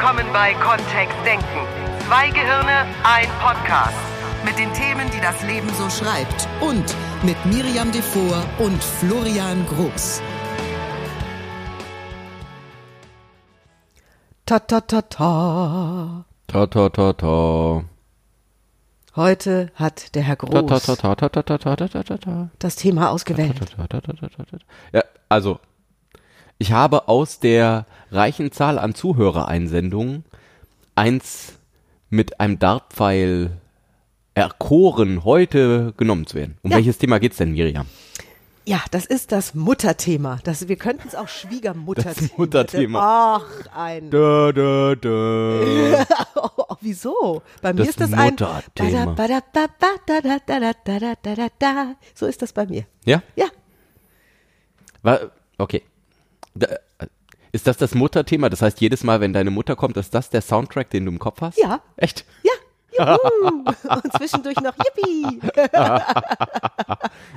Willkommen bei Kontext Denken. Zwei Gehirne, ein Podcast. Mit den Themen, die das Leben so schreibt. Und mit Miriam Devor und Florian Groß. Ta ta ta ta. Ta ta ta ta. Heute hat der Herr Groß das Thema ausgewählt. Ja, also ich habe aus der reichen Zahl an Zuhörereinsendungen eins mit einem Dartpfeil erkoren, heute genommen zu werden. Um ja. welches Thema geht es denn, Miriam? Ja, das ist das Mutterthema. Das, wir könnten es auch Schwiegermutterthema. Das Mutterthema. Ach, ein. Dö, dö, dö. oh, wieso? Bei mir das ist das ein. So ist das bei mir. Ja? Ja. Okay. Da, ist das das Mutterthema? Das heißt, jedes Mal, wenn deine Mutter kommt, ist das der Soundtrack, den du im Kopf hast? Ja. Echt? ja. Juhu. Und zwischendurch noch Yippie.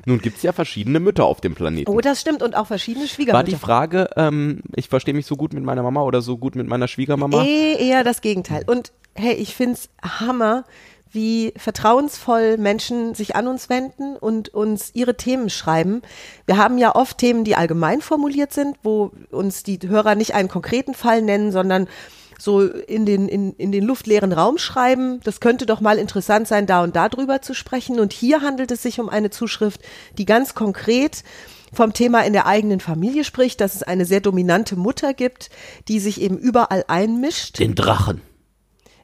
Nun gibt's ja verschiedene Mütter auf dem Planeten. Oh, das stimmt. Und auch verschiedene War Schwiegermütter. die Frage, ähm, ich verstehe mich so gut mit meiner Mama oder so gut mit meiner Schwiegermama? Eh, eher das Gegenteil. Und hey, ich find's Hammer, wie vertrauensvoll Menschen sich an uns wenden und uns ihre Themen schreiben. Wir haben ja oft Themen, die allgemein formuliert sind, wo uns die Hörer nicht einen konkreten Fall nennen, sondern so in den, in, in den luftleeren Raum schreiben. Das könnte doch mal interessant sein, da und da drüber zu sprechen. Und hier handelt es sich um eine Zuschrift, die ganz konkret vom Thema in der eigenen Familie spricht, dass es eine sehr dominante Mutter gibt, die sich eben überall einmischt. Den Drachen.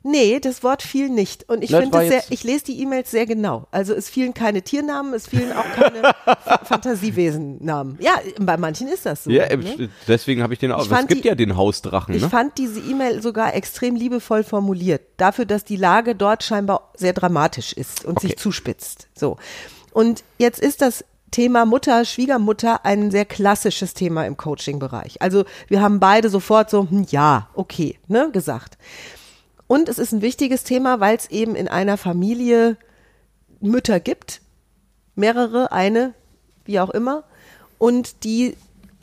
Nee, das Wort fiel nicht. Und ich finde sehr, ich lese die E-Mails sehr genau. Also es fielen keine Tiernamen, es fielen auch keine Fantasiewesennamen. Ja, bei manchen ist das so. Ja, äh, ne? deswegen habe ich den auch. Es gibt die- ja den Hausdrachen, Ich ne? fand diese E-Mail sogar extrem liebevoll formuliert. Dafür, dass die Lage dort scheinbar sehr dramatisch ist und Okay. sich zuspitzt. So. Und jetzt ist das Thema Mutter, Schwiegermutter ein sehr klassisches Thema im Coaching-Bereich. Also wir haben beide sofort so, hm, ja, okay, ne, gesagt. Und es ist ein wichtiges Thema, weil es eben in einer Familie Mütter gibt, mehrere, eine, wie auch immer, und die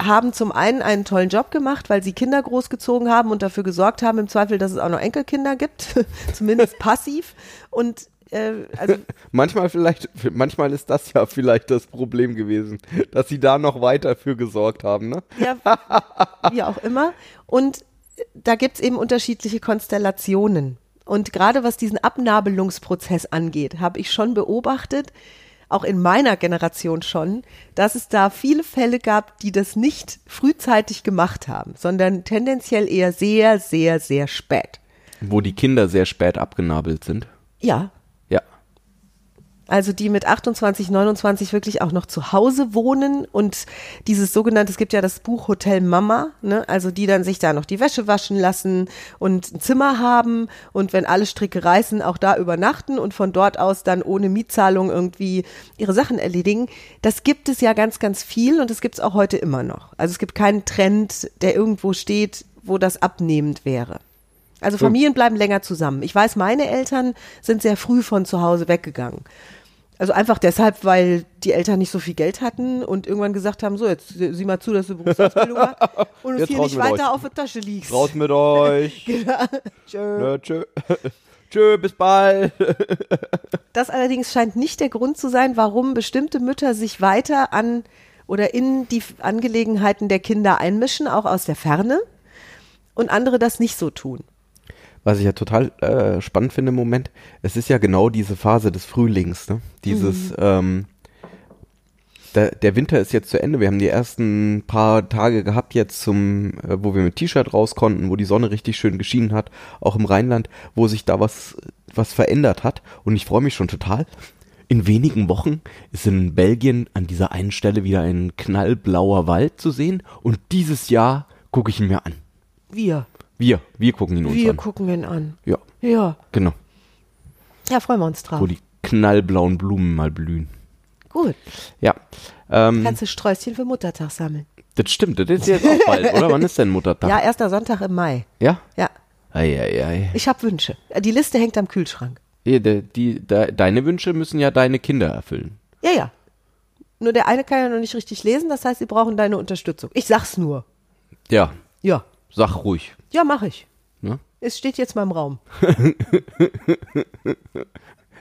haben zum einen einen tollen Job gemacht, weil sie Kinder großgezogen haben und dafür gesorgt haben, im Zweifel, dass es auch noch Enkelkinder gibt, zumindest passiv. Und äh, also Manchmal vielleicht, manchmal ist das ja vielleicht das Problem gewesen, dass sie da noch weiter für gesorgt haben, ne? ja, wie auch immer. Und da gibt's eben unterschiedliche Konstellationen. Und gerade was diesen Abnabelungsprozess angeht, habe ich schon beobachtet, auch in meiner Generation schon, dass es da viele Fälle gab, die das nicht frühzeitig gemacht haben, sondern tendenziell eher sehr, sehr, sehr spät. Wo die Kinder sehr spät abgenabelt sind. Ja, Ja. Also die mit 28, 29 wirklich auch noch zu Hause wohnen und dieses sogenannte, es gibt ja das Buch Hotel Mama, ne? also die dann sich da noch die Wäsche waschen lassen und ein Zimmer haben und wenn alle Stricke reißen, auch da übernachten und von dort aus dann ohne Mietzahlung irgendwie ihre Sachen erledigen. Das gibt es ja ganz, ganz viel und das gibt es auch heute immer noch. Also es gibt keinen Trend, der irgendwo steht, wo das abnehmend wäre. Also Familien bleiben länger zusammen. Ich weiß, meine Eltern sind sehr früh von zu Hause weggegangen. Also einfach deshalb, weil die Eltern nicht so viel Geld hatten und irgendwann gesagt haben, so jetzt sieh mal zu, dass du Berufsausbildung hast und Jetzt hier nicht weiter euch. auf der Tasche liegst. Raus mit euch. Tschö. Ne, tschö. tschö, bis bald. Das allerdings scheint nicht der Grund zu sein, warum bestimmte Mütter sich weiter an oder in die Angelegenheiten der Kinder einmischen, auch aus der Ferne, und andere das nicht so tun. Was ich ja total äh, spannend finde im Moment, es ist ja genau diese Phase des Frühlings, ne? Dieses, ähm, der, der Winter ist jetzt zu Ende. Wir haben die ersten paar Tage gehabt jetzt zum, äh, wo wir mit T-Shirt raus konnten, wo die Sonne richtig schön geschienen hat, auch im Rheinland, wo sich da was, was verändert hat. Und ich freue mich schon total. In wenigen Wochen ist in Belgien an dieser einen Stelle wieder ein knallblauer Wald zu sehen. Und dieses Jahr gucke ich ihn mir an. Wir. Wir, wir gucken ihn uns Wir an. gucken ihn an. Ja, Ja. genau. Ja, freuen wir uns drauf. Wo die knallblauen Blumen mal blühen. Gut. Ja. Ähm, Kannst du Sträußchen für Muttertag sammeln? das stimmt, das ist jetzt auch bald, oder? Wann ist denn Muttertag? Ja, erster Sonntag im Mai. Ja? Ja. Eieiei. Ich habe Wünsche. Die Liste hängt am Kühlschrank. Die, die, die, de- deine Wünsche müssen ja deine Kinder erfüllen. Ja, ja. Nur der eine kann ja noch nicht richtig lesen, das heißt, sie brauchen deine Unterstützung. Ich sag's nur. Ja, Ja. sag ruhig. Ja, mache ich. Ne? es steht jetzt mal im Raum.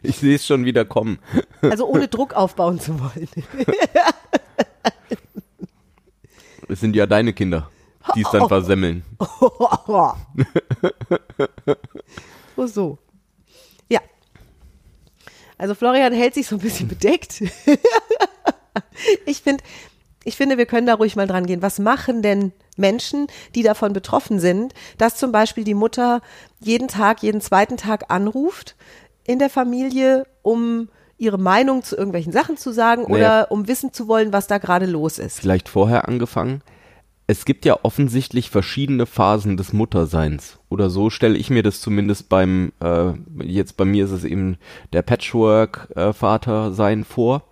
Ich sehe es schon wieder kommen. Also ohne Druck aufbauen zu wollen. Es sind ja deine Kinder, die es dann versemmeln. so, so. Ja. Also Florian hält sich so ein bisschen bedeckt. ich finde, ich finde, wir können da ruhig mal dran gehen. Was machen denn Menschen, die davon betroffen sind, dass zum Beispiel die Mutter jeden Tag, jeden zweiten Tag anruft in der Familie, um ihre Meinung zu irgendwelchen Sachen zu sagen Naja. oder um wissen zu wollen, was da gerade los ist. Vielleicht vorher angefangen. Es gibt ja offensichtlich verschiedene Phasen des Mutterseins. Oder so stelle ich mir das zumindest beim, äh, jetzt bei mir ist es eben der Patchwork-Vater-Sein vor.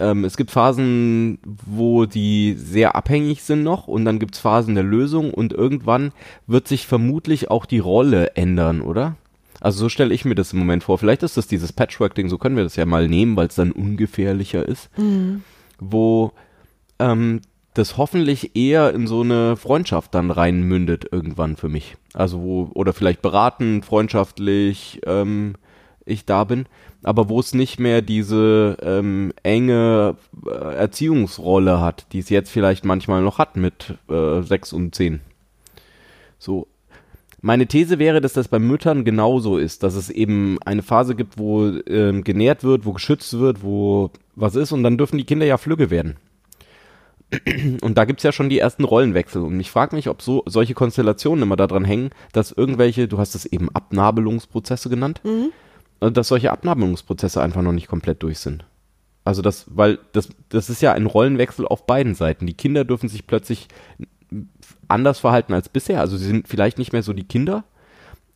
Ähm, es gibt Phasen, wo die sehr abhängig sind noch und dann gibt es Phasen der Lösung und irgendwann wird sich vermutlich auch die Rolle ändern, oder? Also so stelle ich mir das im Moment vor. Vielleicht ist das dieses Patchwork-Ding, so können wir das ja mal nehmen, weil es dann ungefährlicher ist. Wo ähm, das hoffentlich eher in so eine Freundschaft dann reinmündet irgendwann für mich. Also wo, oder vielleicht beraten, freundschaftlich, ähm, ich da bin, aber wo es nicht mehr diese ähm, enge äh, Erziehungsrolle hat, die es jetzt vielleicht manchmal noch hat mit äh, sechs und zehn. So. Meine These wäre, dass das bei Müttern genauso ist, dass es eben eine Phase gibt, wo ähm, genährt wird, wo geschützt wird, wo was ist und dann dürfen die Kinder ja flügge werden. Und da gibt's ja schon die ersten Rollenwechsel. Und ich frage mich, ob so solche Konstellationen immer daran hängen, dass irgendwelche, du hast es eben Abnabelungsprozesse genannt, äh, dass solche Abnabelungsprozesse einfach noch nicht komplett durch sind. Also das, weil das, das ist ja ein Rollenwechsel auf beiden Seiten. Die Kinder dürfen sich plötzlich anders verhalten als bisher. Also sie sind vielleicht nicht mehr so die Kinder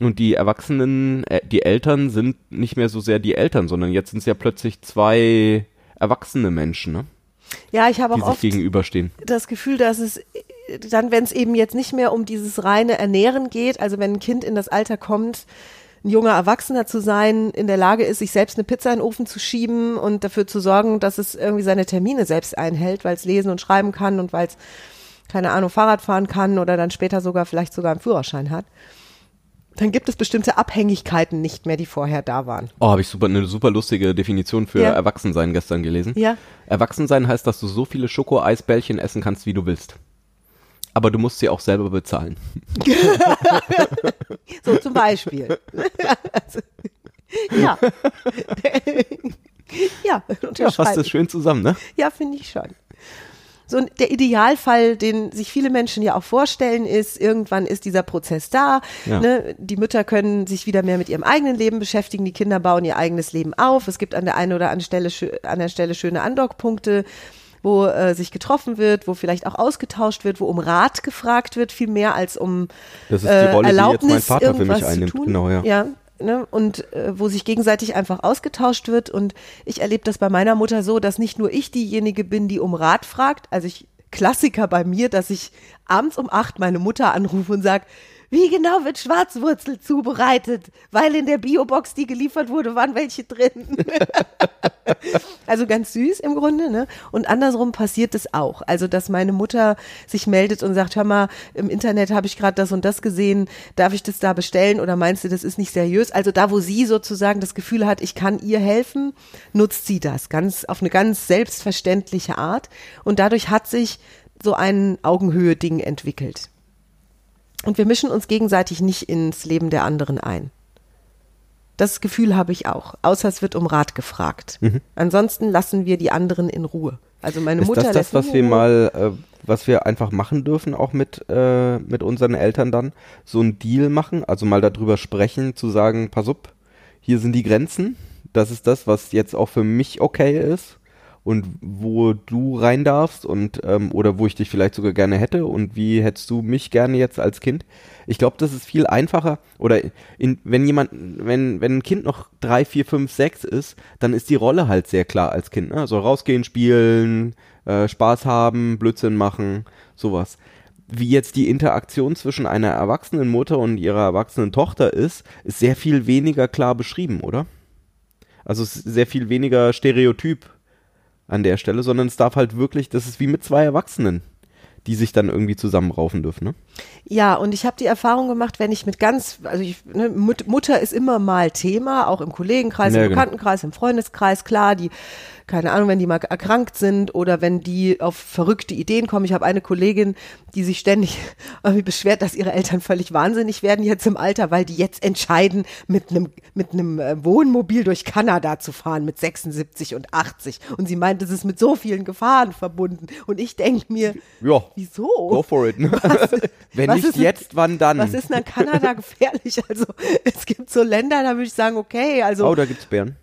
und die Erwachsenen, äh, die Eltern sind nicht mehr so sehr die Eltern, sondern jetzt sind es ja plötzlich zwei erwachsene Menschen, ne? Ja, ich habe auch oft gegenüberstehen. das Gefühl, dass es äh, dann, wenn es eben jetzt nicht mehr um dieses reine Ernähren geht, also wenn ein Kind in das Alter kommt, ein junger Erwachsener zu sein, in der Lage ist, sich selbst eine Pizza in den Ofen zu schieben und dafür zu sorgen, dass es irgendwie seine Termine selbst einhält, weil es lesen und schreiben kann und weil es, keine Ahnung, Fahrrad fahren kann oder dann später sogar vielleicht sogar einen Führerschein hat. Dann gibt es bestimmte Abhängigkeiten nicht mehr, die vorher da waren. Oh, habe ich super, eine super lustige Definition für Ja. Erwachsensein gestern gelesen. Ja. Erwachsensein heißt, dass du so viele Schoko-Eisbällchen essen kannst, wie du willst. Aber du musst sie auch selber bezahlen. So zum Beispiel. ja. ja, Ja, fasst unterschreibe das schön zusammen, ne? Ja, finde ich schon. So der Idealfall, den sich viele Menschen ja auch vorstellen, ist, irgendwann ist dieser Prozess da. Ja. Ne? Die Mütter können sich wieder mehr mit ihrem eigenen Leben beschäftigen, die Kinder bauen ihr eigenes Leben auf. Es gibt an der einen oder anderen Stelle, an der Stelle schöne Andockpunkte, wo äh, sich getroffen wird, wo vielleicht auch ausgetauscht wird, wo um Rat gefragt wird, viel mehr als um Das ist die äh, Rolle, die jetzt Erlaubnis, mein Vater für mich irgendwas zu einnimmt. tun. Genau, ja. ja ne? Und äh, wo sich gegenseitig einfach ausgetauscht wird. Und ich erlebe das bei meiner Mutter so, dass nicht nur ich diejenige bin, die um Rat fragt. Also ich Klassiker bei mir, dass ich abends um acht meine Mutter anrufe und sage, wie genau wird Schwarzwurzel zubereitet? Weil in der Biobox, die geliefert wurde, waren welche drin. Also ganz süß im Grunde, ne? Und andersrum passiert es auch. Also, dass meine Mutter sich meldet und sagt, hör mal, im Internet habe ich gerade das und das gesehen, darf ich das da bestellen oder meinst du, das ist nicht seriös? Also da, wo sie sozusagen das Gefühl hat, ich kann ihr helfen, nutzt sie das ganz auf eine ganz selbstverständliche Art. Und dadurch hat sich so ein Augenhöhe-Ding entwickelt. Und wir mischen uns gegenseitig nicht ins Leben der anderen ein. Das Gefühl habe ich auch, außer es wird um Rat gefragt. Ansonsten lassen wir die anderen in Ruhe. Also meine Mhm. Ist Mutter das lässt das, was wir mal, äh, was wir einfach machen dürfen, auch mit, äh, mit unseren Eltern dann? So einen Deal machen, also mal darüber sprechen, zu sagen, pass up, hier sind die Grenzen, das ist das, was jetzt auch für mich okay ist und wo du rein darfst und ähm, oder wo ich dich vielleicht sogar gerne hätte und wie hättest du mich gerne jetzt als Kind? Ich glaube, das ist viel einfacher oder in, wenn jemand, wenn wenn ein Kind noch drei, vier, fünf, sechs ist, dann ist die Rolle halt sehr klar als Kind. Ne? Also rausgehen, spielen, äh, Spaß haben, Blödsinn machen, sowas. Wie jetzt die Interaktion zwischen einer erwachsenen Mutter und ihrer erwachsenen Tochter ist, ist sehr viel weniger klar beschrieben, oder? Also sehr viel weniger Stereotyp an der Stelle, sondern es darf halt wirklich, das ist wie mit zwei Erwachsenen. die sich dann irgendwie zusammenraufen dürfen, ne? Ja, und ich habe die Erfahrung gemacht, wenn ich mit ganz, also ich, ne, Mut, Mutter ist immer mal Thema, auch im Kollegenkreis, Ja, im genau. Bekanntenkreis, im Freundeskreis, klar, die, keine Ahnung, wenn die mal erkrankt sind oder wenn die auf verrückte Ideen kommen. Ich habe eine Kollegin, die sich ständig irgendwie beschwert, dass ihre Eltern völlig wahnsinnig werden jetzt im Alter, weil die jetzt entscheiden, mit einem mit einem äh, Wohnmobil durch Kanada zu fahren mit 76 und 80. Und sie meint, es ist mit so vielen Gefahren verbunden. Und ich denke mir, Ja. wieso? Go for it. Ne? Wenn was nicht jetzt, wann dann? Was ist denn an Kanada gefährlich? Also es gibt so Länder, da würde ich sagen, okay, also oh, da gibt's Bären.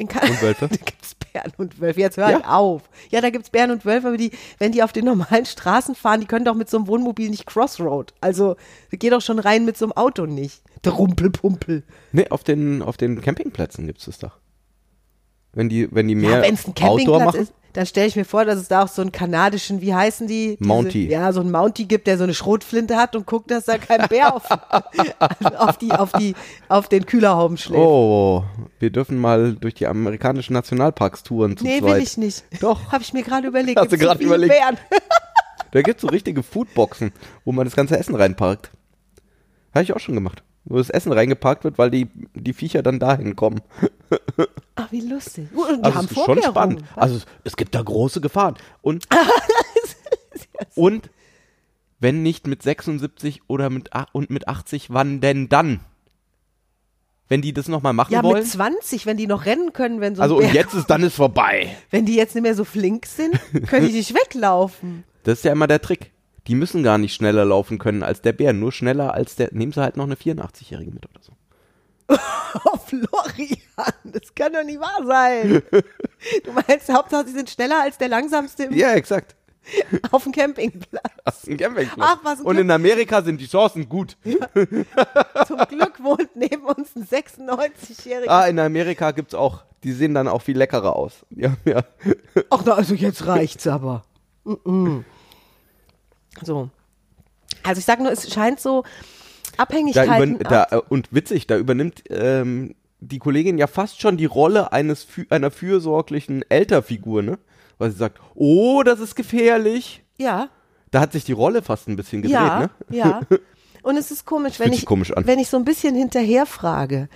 In Kanada und Wölfe? da gibt's Bären und Wölfe. Jetzt hör halt Ja. auf. Ja, da gibt's Bären und Wölfe, aber die, wenn die auf den normalen Straßen fahren, die können doch mit so einem Wohnmobil nicht Crossroad. Also geh doch schon rein mit so einem Auto nicht. Der Rumpelpumpel. Nee, auf den, auf den Campingplätzen gibt's das doch. Wenn die, wenn die mehr Ja, wenn es ein Outdoor machen. ist, dann stelle ich mir vor, dass es da auch so einen kanadischen, wie heißen die? Diese- Mountie. Ja, so einen Mountie gibt, der so eine Schrotflinte hat und guckt, dass da kein Bär auf, auf, die, auf, die, auf den Kühlerhauben schläft. Oh, wir dürfen mal durch die amerikanischen Nationalparks touren zu nee, zweit. will ich nicht. Doch. Habe ich mir gerade überlegt. Hast du Gibt's gerade überlegt? Bären? Da gibt's so richtige Foodboxen, wo man das ganze Essen reinparkt. Habe ich auch schon gemacht. Wo das Essen reingeparkt wird, weil die, die Viecher dann dahin kommen. Ach, wie lustig. Uh, die Also haben es ist schon spannend. Also es, gibt da große Gefahren. Und, und wenn nicht mit 76 oder mit, und mit 80, wann denn dann? Wenn die das nochmal machen ja, wollen? mit 20, wenn die noch rennen können, wenn so ein Also und jetzt ist dann ist vorbei. wenn die jetzt nicht mehr so flink sind, können die nicht weglaufen. Das ist ja immer der Trick. Die müssen gar nicht schneller laufen können als der Bär, nur schneller als der. Nehmen sie halt noch eine 84-Jährige mit oder so. Oh, Florian, das kann doch nicht wahr sein. Du meinst, Hauptsache, sie sind schneller als der langsamste im, Ja, exakt. auf dem Campingplatz. Ist ein Campingplatz. Ach, was Und Glück. in Amerika sind die Chancen gut. Zum Glück wohnt neben uns ein 96-Jähriger. Ah, in Amerika gibt's auch. Die sehen dann auch viel leckerer aus. Ja, ja. Ach, na, also jetzt reicht's aber. Mm-mm. So. Also ich sag nur, es scheint so Da Abhängigkeiten. da, äh, und witzig, da übernimmt ähm, die Kollegin ja fast schon die Rolle eines einer fürsorglichen Elterfigur, ne? Weil sie sagt, oh, das ist gefährlich. ja, Da hat sich die Rolle fast ein bisschen gedreht, ja, ne? ja. Und es ist komisch, wenn ich, komisch an. wenn ich so ein bisschen hinterher frage,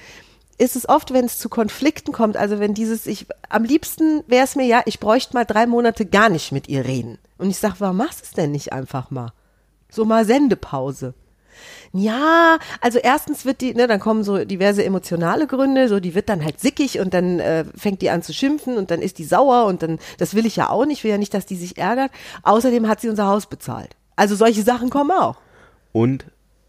ist es oft, wenn es zu Konflikten kommt, also wenn dieses, ich, am liebsten wäre es mir ja, ich bräuchte mal drei Monate gar nicht mit ihr reden. Und ich sage, warum machst du es denn nicht einfach mal? So mal Sendepause. Ja, also erstens wird die, ne, dann kommen so diverse emotionale Gründe, so die wird dann halt sickig und dann äh, fängt die an zu schimpfen und dann ist die sauer und dann, das will ich ja auch nicht, ich will ja nicht, dass die sich ärgert. Außerdem hat sie unser Haus bezahlt. Also solche Sachen kommen auch. Und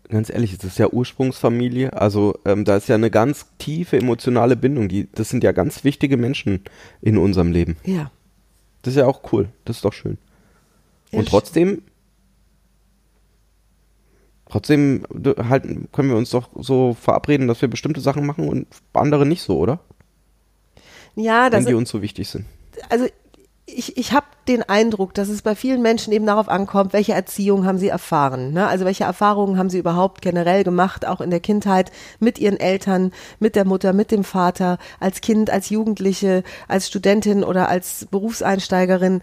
ganz ehrlich, es ist ja Ursprungsfamilie, also ähm, da ist ja eine ganz tiefe emotionale Bindung. Die, das sind ja ganz wichtige Menschen in unserem Leben. Ja. Das ist ja auch cool. Das ist doch schön. Ja, Und trotzdem, trotzdem halt, können wir uns doch so verabreden, dass wir bestimmte Sachen machen und andere nicht so, oder? Ja, das Wenn die uns so wichtig sind. also ich, ich habe den Eindruck, dass es bei vielen Menschen eben darauf ankommt, welche Erziehung haben sie erfahren. Ne? Also welche Erfahrungen haben sie überhaupt generell gemacht, auch in der Kindheit, mit ihren Eltern, mit der Mutter, mit dem Vater, als Kind, als Jugendliche, als Studentin oder als Berufseinsteigerin.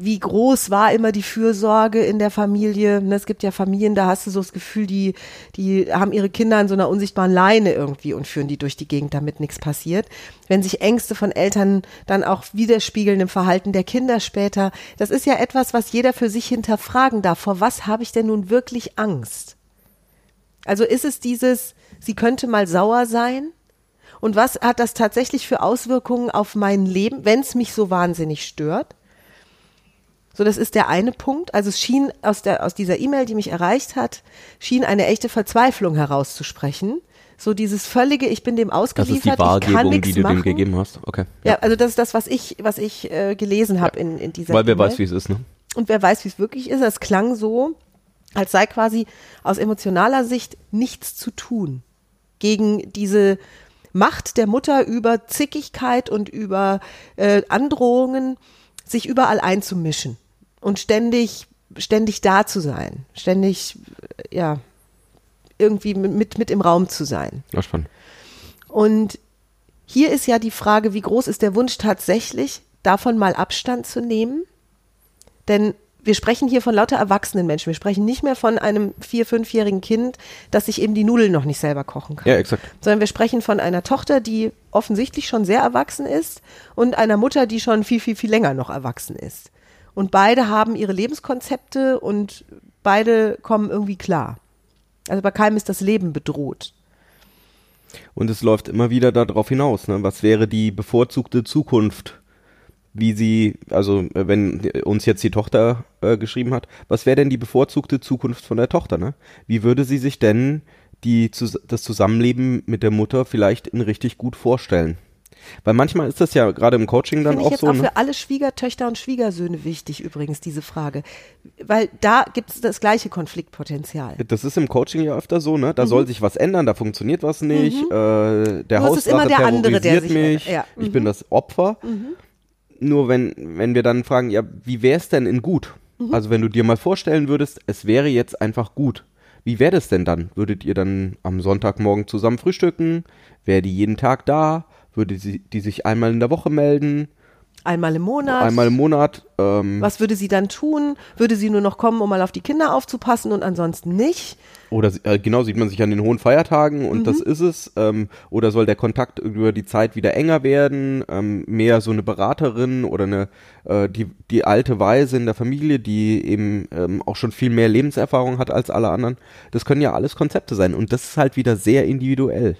Wie groß war immer die Fürsorge in der Familie? Ne, Es gibt ja Familien, da hast du so das Gefühl, die, die haben ihre Kinder an so einer unsichtbaren Leine irgendwie und führen die durch die Gegend, damit nichts passiert. Wenn sich Ängste von Eltern dann auch widerspiegeln im Verhalten der Kinder später, das ist ja etwas, was jeder für sich hinterfragen darf. Vor was habe ich denn nun wirklich Angst? Also ist es dieses, sie könnte mal sauer sein? Und was hat das tatsächlich für Auswirkungen auf mein Leben, wenn es mich so wahnsinnig stört? So, das ist der eine Punkt. Also es schien aus, der, aus dieser E-Mail, die mich erreicht hat, schien eine echte Verzweiflung herauszusprechen. So dieses völlige, ich bin dem Das ist die ausgeliefert, ich kann nichts die du machen. dem gegeben hast. Okay. Ja, also das ist das, was ich, was ich äh, gelesen habe in, in dieser Weil wer E-Mail. weiß, wie es ist, ne? Und wer weiß, wie es wirklich ist. Es klang so, als sei quasi aus emotionaler Sicht nichts zu tun gegen diese Macht der Mutter über Zickigkeit und über äh, Androhungen, sich überall einzumischen und ständig, ständig da zu sein, ständig, ja, irgendwie mit, mit im Raum zu sein. Ja, spannend. Und hier ist ja die Frage, wie groß ist der Wunsch tatsächlich, davon mal Abstand zu nehmen? Denn wir sprechen hier von lauter erwachsenen Menschen. Wir sprechen nicht mehr von einem vier-, fünfjährigen Kind, das sich eben die Nudeln noch nicht selber kochen kann. Ja, exakt. Sondern wir sprechen von einer Tochter, die offensichtlich schon sehr erwachsen ist und einer Mutter, die schon viel, viel, viel länger noch erwachsen ist. Und beide haben ihre Lebenskonzepte und beide kommen irgendwie klar. Also bei keinem ist das Leben bedroht. Und es läuft immer wieder darauf hinaus, ne? Was wäre die bevorzugte Zukunft? Wie sie, also äh, wenn uns jetzt die Tochter äh, geschrieben hat, was wäre denn die bevorzugte Zukunft von der Tochter, ne? Wie würde sie sich denn die, das Zusammenleben mit der Mutter vielleicht in richtig gut vorstellen? Weil manchmal ist das ja gerade im Coaching dann Finde ich auch jetzt so, auch ne? für alle Schwiegertöchter und Schwiegersöhne wichtig übrigens, diese Frage. Weil da gibt es das gleiche Konfliktpotenzial. Das ist im Coaching ja öfter so, ne? Da soll sich was ändern, da funktioniert was nicht. Äh, der Mhm. Es Hauswache ist immer der andere, der sich mich. Ja. Mhm. Ich bin das Opfer. Nur wenn, wenn wir dann fragen, ja, wie wäre es denn in gut? Mhm. Also wenn du dir mal vorstellen würdest, es wäre jetzt einfach gut. Wie wäre das denn dann? Würdet ihr dann am Sonntagmorgen zusammen frühstücken? Wäre die jeden Tag da? Würde sie, die sich einmal in der Woche melden? Einmal im Monat. Einmal im Monat? Ähm, Was würde sie dann tun? Würde sie nur noch kommen, um mal auf die Kinder aufzupassen und ansonsten nicht? Oder äh, genau sieht man sich an den hohen Feiertagen und das ist es. Ähm, oder soll der Kontakt über die Zeit wieder enger werden? Ähm, mehr so eine Beraterin oder eine äh, die die alte Weise in der Familie, die eben ähm, auch schon viel mehr Lebenserfahrung hat als alle anderen. Das können ja alles Konzepte sein und das ist halt wieder sehr individuell.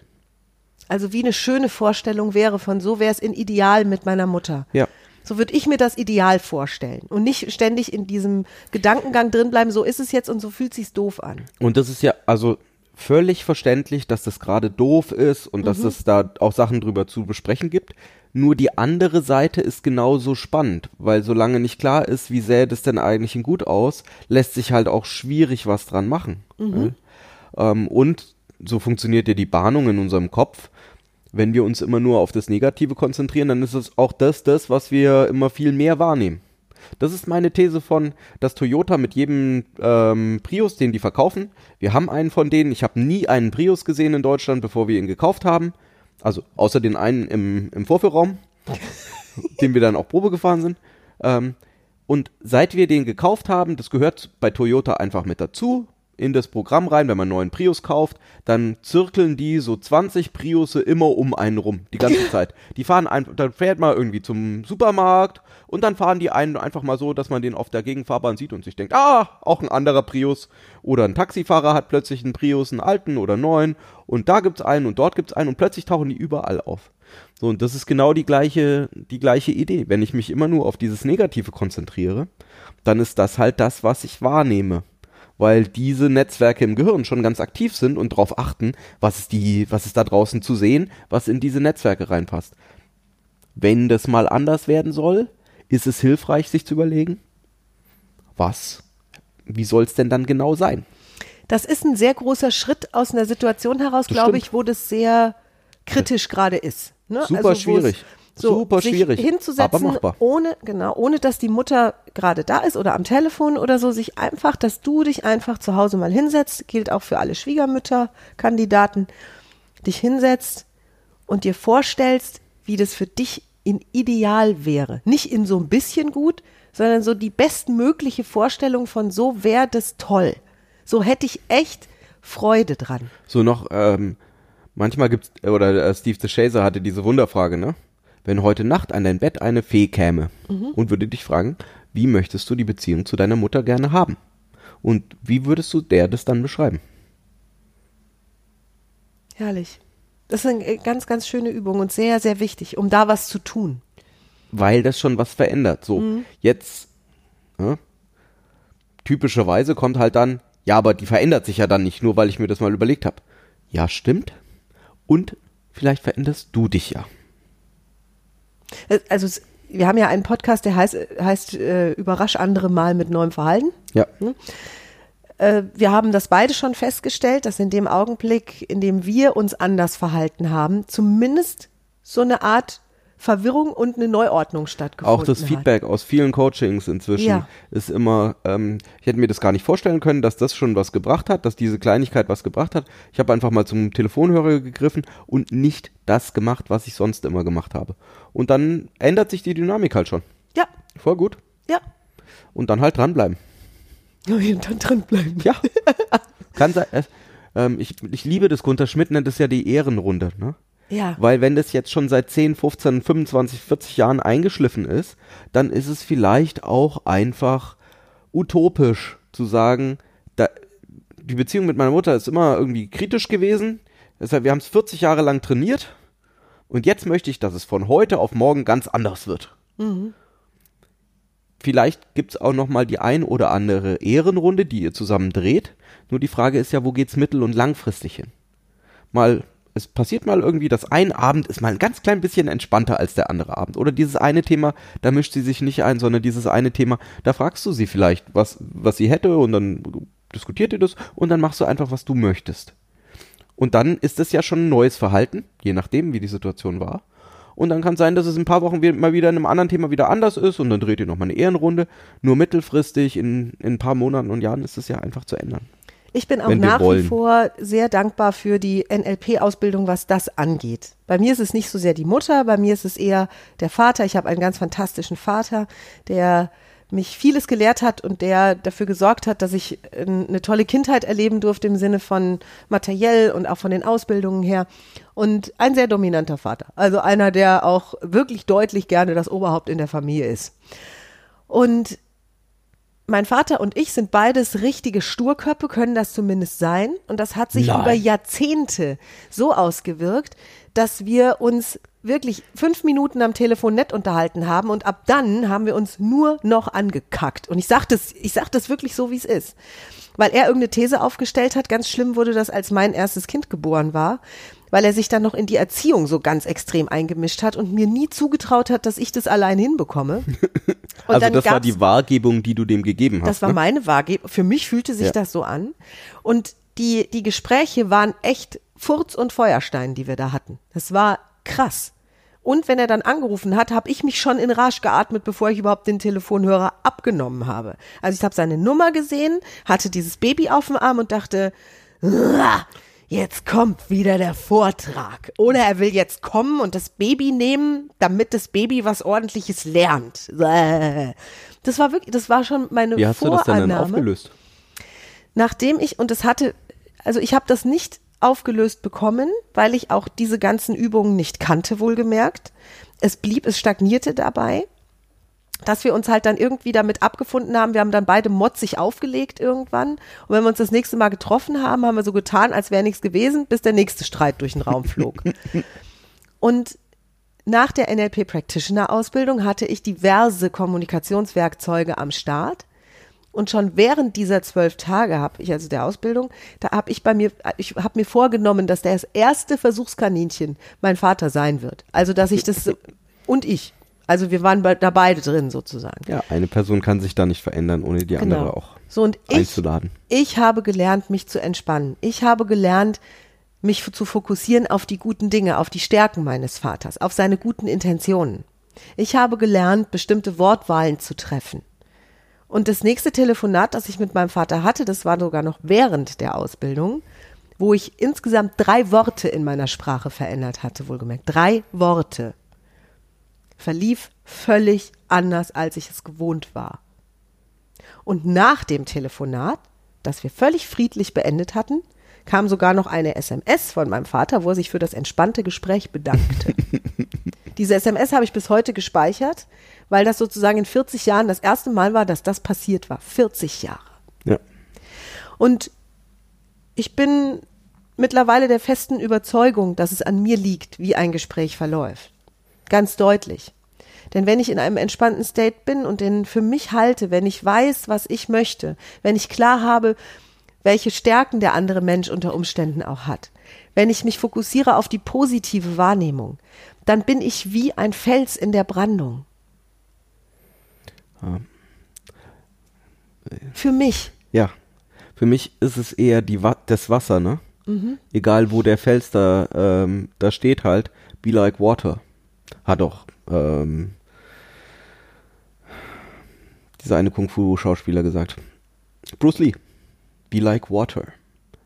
Also wie eine schöne Vorstellung wäre von so wäre es in Ideal mit meiner Mutter. Ja. So würde ich mir das Ideal vorstellen und nicht ständig in diesem Gedankengang drin bleiben, so ist es jetzt und so fühlt sich's doof an. Und das ist ja also völlig verständlich, dass das gerade doof ist und dass es da auch Sachen drüber zu besprechen gibt. Nur die andere Seite ist genauso spannend, weil solange nicht klar ist, wie sähe das denn eigentlich in gut aus, lässt sich halt auch schwierig was dran machen. Ja? Ähm, und so funktioniert ja die Bahnung in unserem Kopf. Wenn wir uns immer nur auf das Negative konzentrieren, dann ist es auch das, das, was wir immer viel mehr wahrnehmen. Das ist meine These von, dass Toyota mit jedem ähm, Prius, den die verkaufen, wir haben einen von denen, ich habe nie einen Prius gesehen in Deutschland, bevor wir ihn gekauft haben. Also außer den einen im, im Vorführraum, den wir dann auch Probe gefahren sind. Ähm, und seit wir den gekauft haben, das gehört bei Toyota einfach mit dazu, in das Programm rein, wenn man einen neuen Prius kauft, dann zirkeln die so 20 Priusse immer um einen rum, die ganze Zeit. Die fahren einfach, dann fährt man irgendwie zum Supermarkt und dann fahren die einen einfach mal so, dass man den auf der Gegenfahrbahn sieht und sich denkt, ah, auch ein anderer Prius. Oder ein Taxifahrer hat plötzlich einen Prius, einen alten oder neuen und da gibt's einen und dort gibt's einen und plötzlich tauchen die überall auf. So, und das ist genau die gleiche, die gleiche Idee. Wenn ich mich immer nur auf dieses Negative konzentriere, dann ist das halt das, was ich wahrnehme. Weil diese Netzwerke im Gehirn schon ganz aktiv sind und darauf achten, was ist die, was ist da draußen zu sehen, was in diese Netzwerke reinpasst. Wenn das mal anders werden soll, ist es hilfreich, sich zu überlegen, was, wie soll es denn dann genau sein? Das ist ein sehr großer Schritt aus einer Situation heraus, Das glaube stimmt. ich, wo das sehr kritisch gerade ist. Ne? Super es schwierig. So, Super sich schwierig. Hinzusetzen, Aber machbar. ohne, genau, ohne dass die Mutter gerade da ist oder am Telefon oder so, sich einfach, dass du dich einfach zu Hause mal hinsetzt, gilt auch für alle Schwiegermütter-Kandidaten, dich hinsetzt und dir vorstellst, wie das für dich in ideal wäre. Nicht in so ein bisschen gut, sondern so die bestmögliche Vorstellung von so wäre das toll. So hätte ich echt Freude dran. So noch, ähm, manchmal gibt's, oder äh, Steve the Chaser hatte diese Wunderfrage, ne? Wenn heute Nacht an dein Bett eine Fee käme und würde dich fragen, wie möchtest du die Beziehung zu deiner Mutter gerne haben? Und wie würdest du der das dann beschreiben? Herrlich. Das ist eine ganz, ganz schöne Übung und sehr, sehr wichtig, um da was zu tun. Weil das schon was verändert. So, jetzt, ne? typischerweise kommt halt dann, ja, aber die verändert sich ja dann nicht, nur weil ich mir das mal überlegt habe. Ja, stimmt. Und vielleicht veränderst du dich ja. Äh, Also wir haben ja einen Podcast, der heißt, heißt äh, Überrasch andere mal mit neuem Verhalten. Ja. Äh, wir haben das beide schon festgestellt, dass in dem Augenblick, in dem wir uns anders verhalten haben, zumindest so eine Art Verwirrung und eine Neuordnung stattgefunden Auch das hat. Feedback aus vielen Coachings inzwischen Ja. ist immer, ähm, ich hätte mir das gar nicht vorstellen können, dass das schon was gebracht hat, dass diese Kleinigkeit was gebracht hat. Ich habe einfach mal zum Telefonhörer gegriffen und nicht das gemacht, was ich sonst immer gemacht habe. Und dann ändert sich die Dynamik halt schon. Ja, Voll gut. ja. und dann halt dranbleiben. Und dann drin bleiben. Ja. Kann sein. äh, ähm, ich, ich liebe das, Gunter Schmidt nennt es ja die Ehrenrunde, ne? Ja. Weil wenn das jetzt schon seit 10, 15, 25, 40 Jahren eingeschliffen ist, dann ist es vielleicht auch einfach utopisch zu sagen, da, die Beziehung mit meiner Mutter ist immer irgendwie kritisch gewesen. Deshalb, wir haben es 40 Jahre lang trainiert und jetzt möchte ich, dass es von heute auf morgen ganz anders wird. Vielleicht gibt's auch noch mal die ein oder andere Ehrenrunde, die ihr zusammen dreht. Nur die Frage ist ja, wo geht's mittel- und langfristig hin? Mal, es passiert mal irgendwie, dass ein Abend ist mal ein ganz klein bisschen entspannter als der andere Abend. Oder dieses eine Thema, da mischt sie sich nicht ein, sondern dieses eine Thema, da fragst du sie vielleicht, was, was sie hätte und dann diskutiert ihr das und dann machst du einfach, was du möchtest. Und dann ist es ja schon ein neues Verhalten, je nachdem, wie die Situation war. Und dann kann es sein, dass es in ein paar Wochen mal wieder in einem anderen Thema wieder anders ist und dann dreht ihr nochmal eine Ehrenrunde. Nur mittelfristig, in, in ein paar Monaten und Jahren ist es ja einfach zu ändern. Ich bin auch nach wie wollen. vor sehr dankbar für die NLP-Ausbildung, was das angeht. Bei mir ist es nicht so sehr die Mutter, bei mir ist es eher der Vater. Ich habe einen ganz fantastischen Vater, der mich vieles gelehrt hat und der dafür gesorgt hat, dass ich äh, eine tolle Kindheit erleben durfte im Sinne von materiell und auch von den Ausbildungen her. Und ein sehr dominanter Vater. Also einer, der auch wirklich deutlich gerne das Oberhaupt in der Familie ist. Und mein Vater und ich sind beides richtige Sturköpfe, können das zumindest sein. Und das hat sich Nein. über Jahrzehnte so ausgewirkt, dass wir uns wirklich fünf Minuten am Telefon nett unterhalten haben und ab dann haben wir uns nur noch angekackt. Und ich sage das, ich sag das wirklich so, wie es ist. Weil er irgendeine These aufgestellt hat. Ganz schlimm wurde das, als mein erstes Kind geboren war, weil er sich dann noch in die Erziehung so ganz extrem eingemischt hat und mir nie zugetraut hat, dass ich das allein hinbekomme. Und also dann das war die Wahrgebung, die du dem gegeben hast. das war ne? meine Wahrgebung. Für mich fühlte sich Ja. das so an. Und die, die Gespräche waren echt Furz und Feuerstein, die wir da hatten. Das war krass. Und wenn er dann angerufen hat, habe ich mich schon in Rage geatmet, bevor ich überhaupt den Telefonhörer abgenommen habe. Also ich habe seine Nummer gesehen, hatte dieses Baby auf dem Arm und dachte, "Uah, jetzt kommt wieder der Vortrag. Oder er will jetzt kommen und das Baby nehmen, damit das Baby was ordentliches lernt. Das war wirklich, das war schon meine Wie hast du das denn dann Vorannahme aufgelöst? nachdem ich, und es hatte, also ich habe das nicht aufgelöst bekommen, weil ich auch diese ganzen Übungen nicht kannte, wohlgemerkt. Es blieb, es stagnierte dabei, dass wir uns halt dann irgendwie damit abgefunden haben. Wir haben dann beide motzig aufgelegt irgendwann. Und wenn wir uns das nächste Mal getroffen haben, haben wir so getan, als wäre nichts gewesen, bis der nächste Streit durch den Raum flog. Und nach der NLP Practitioner Ausbildung hatte ich diverse Kommunikationswerkzeuge am Start. Und schon während dieser zwölf Tage habe ich, also der Ausbildung, da habe ich bei mir, ich habe mir vorgenommen, dass das erste Versuchskaninchen mein Vater sein wird. Also, dass ich das, und ich. Also, wir waren da beide drin sozusagen. Ja, eine Person kann sich da nicht verändern, ohne die andere auch So, und ich, einzuladen. ich habe gelernt, mich zu entspannen. Ich habe gelernt, mich zu fokussieren auf die guten Dinge, auf die Stärken meines Vaters, auf seine guten Intentionen. Ich habe gelernt, bestimmte Wortwahlen zu treffen. Und das nächste Telefonat, das ich mit meinem Vater hatte, das war sogar noch während der Ausbildung, wo ich insgesamt drei Worte in meiner Sprache verändert hatte, wohlgemerkt. Drei Worte. Verlief völlig anders, als ich es gewohnt war. Und nach dem Telefonat, das wir völlig friedlich beendet hatten, kam sogar noch eine SMS von meinem Vater, wo er sich für das entspannte Gespräch bedankte. Diese SMS habe ich bis heute gespeichert, weil das sozusagen in 40 Jahren das erste Mal war, dass das passiert war. 40 Jahre. Ja. Und ich bin mittlerweile der festen Überzeugung, dass es an mir liegt, wie ein Gespräch verläuft. Ganz deutlich. Denn wenn ich in einem entspannten State bin und den für mich halte, wenn ich weiß, was ich möchte, wenn ich klar habe, welche Stärken der andere Mensch unter Umständen auch hat, wenn ich mich fokussiere auf die positive Wahrnehmung, dann bin ich wie ein Fels in der Brandung. Für mich. Ja. Für mich ist es eher die Wa das Wasser, ne? Mhm. Egal wo der Fels da, ähm, da steht halt, be like water. Hat doch ähm, dieser eine Kung-Fu-Schauspieler gesagt. Bruce Lee. Be like water.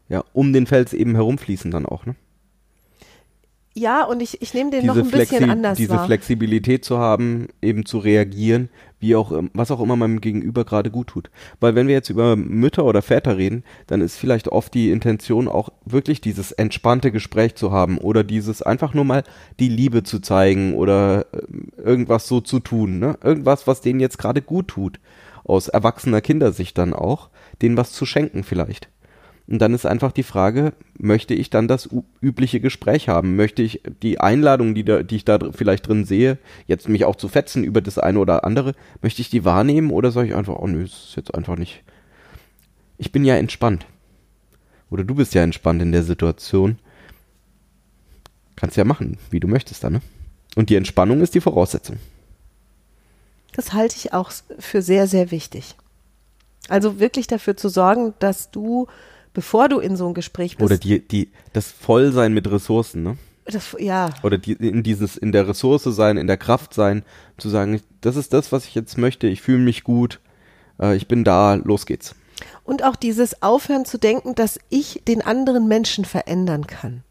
Ja, um den Fels eben herumfließen dann auch, ne? Ja, und ich, ich nehme den noch ein bisschen Flexi- anders diese wahr. Flexibilität zu haben, eben zu reagieren, wie auch, was auch immer meinem Gegenüber gerade gut tut. Weil wenn wir jetzt über Mütter oder Väter reden, dann ist vielleicht oft die Intention auch wirklich dieses entspannte Gespräch zu haben oder dieses einfach nur mal die Liebe zu zeigen oder ähm, irgendwas so zu tun, ne? Irgendwas, was denen jetzt gerade gut tut. Aus erwachsener Kindersicht dann auch, denen was zu schenken vielleicht. Und dann ist einfach die Frage, möchte ich dann das übliche Gespräch haben? Möchte ich die Einladung, die, da, die ich da vielleicht drin sehe, jetzt mich auch zu fetzen über das eine oder andere, möchte ich die wahrnehmen oder soll ich einfach, oh nö, ist jetzt einfach nicht. Ich bin ja entspannt. Oder du bist ja entspannt in der Situation. Kannst ja machen, wie du möchtest dann, ne? Und die Entspannung ist die Voraussetzung. Das halte ich auch für sehr, sehr wichtig. Also wirklich dafür zu sorgen, dass du bevor du in so ein Gespräch bist. Oder die, die, das Vollsein mit Ressourcen, ne? Das, ja. Oder die, in dieses, in der Ressource sein, in der Kraft sein, zu sagen, das ist das, was ich jetzt möchte, ich fühle mich gut, äh, ich bin da, los geht's. Und auch dieses Aufhören zu denken, dass ich den anderen Menschen verändern kann.